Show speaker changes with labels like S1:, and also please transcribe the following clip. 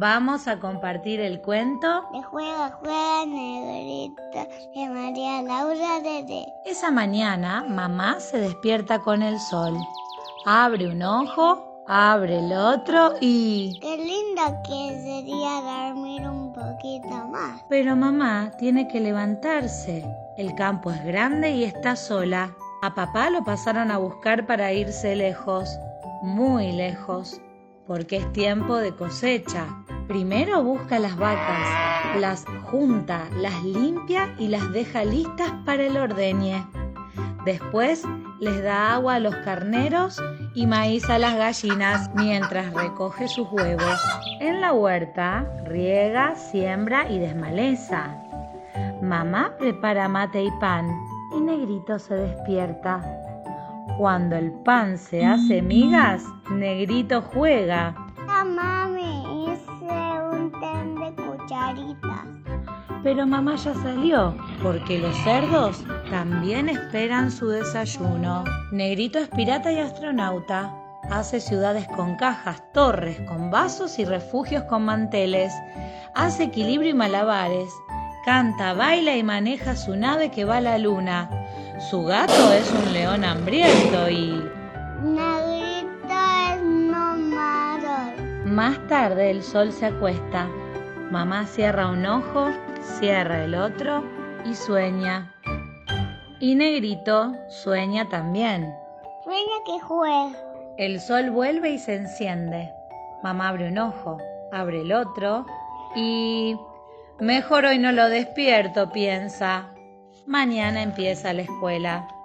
S1: Vamos a compartir el cuento
S2: De juega, juega, negrito, de María Laura de
S1: Esa mañana, mamá se despierta con el sol. Abre un ojo, abre el otro y...
S2: Qué lindo que sería dormir un poquito más.
S1: Pero mamá tiene que levantarse. El campo es grande y está sola. A papá lo pasaron a buscar para irse lejos, muy lejos, porque es tiempo de cosecha. Primero busca las vacas, las junta, las limpia y las deja listas para el ordeñe. Después les da agua a los carneros y maíz a las gallinas mientras recoge sus huevos. En la huerta riega, siembra y desmaleza. Mamá prepara mate y pan y Negrito se despierta. Cuando el pan se hace migas, Negrito juega.
S2: Mamá
S1: Pero mamá ya salió, porque los cerdos también esperan su desayuno. Negrito es pirata y astronauta. Hace ciudades con cajas, torres con vasos y refugios con manteles. Hace equilibrio y malabares. Canta, baila y maneja su nave que va a la luna. Su gato es un león hambriento y...
S2: Negrito es nómado.
S1: Más tarde el sol se acuesta. Mamá cierra un ojo, cierra el otro y sueña. Y Negrito sueña también.
S2: Sueña que juega.
S1: El sol vuelve y se enciende. Mamá abre un ojo, abre el otro y... Mejor hoy no lo despierto, piensa. Mañana empieza la escuela.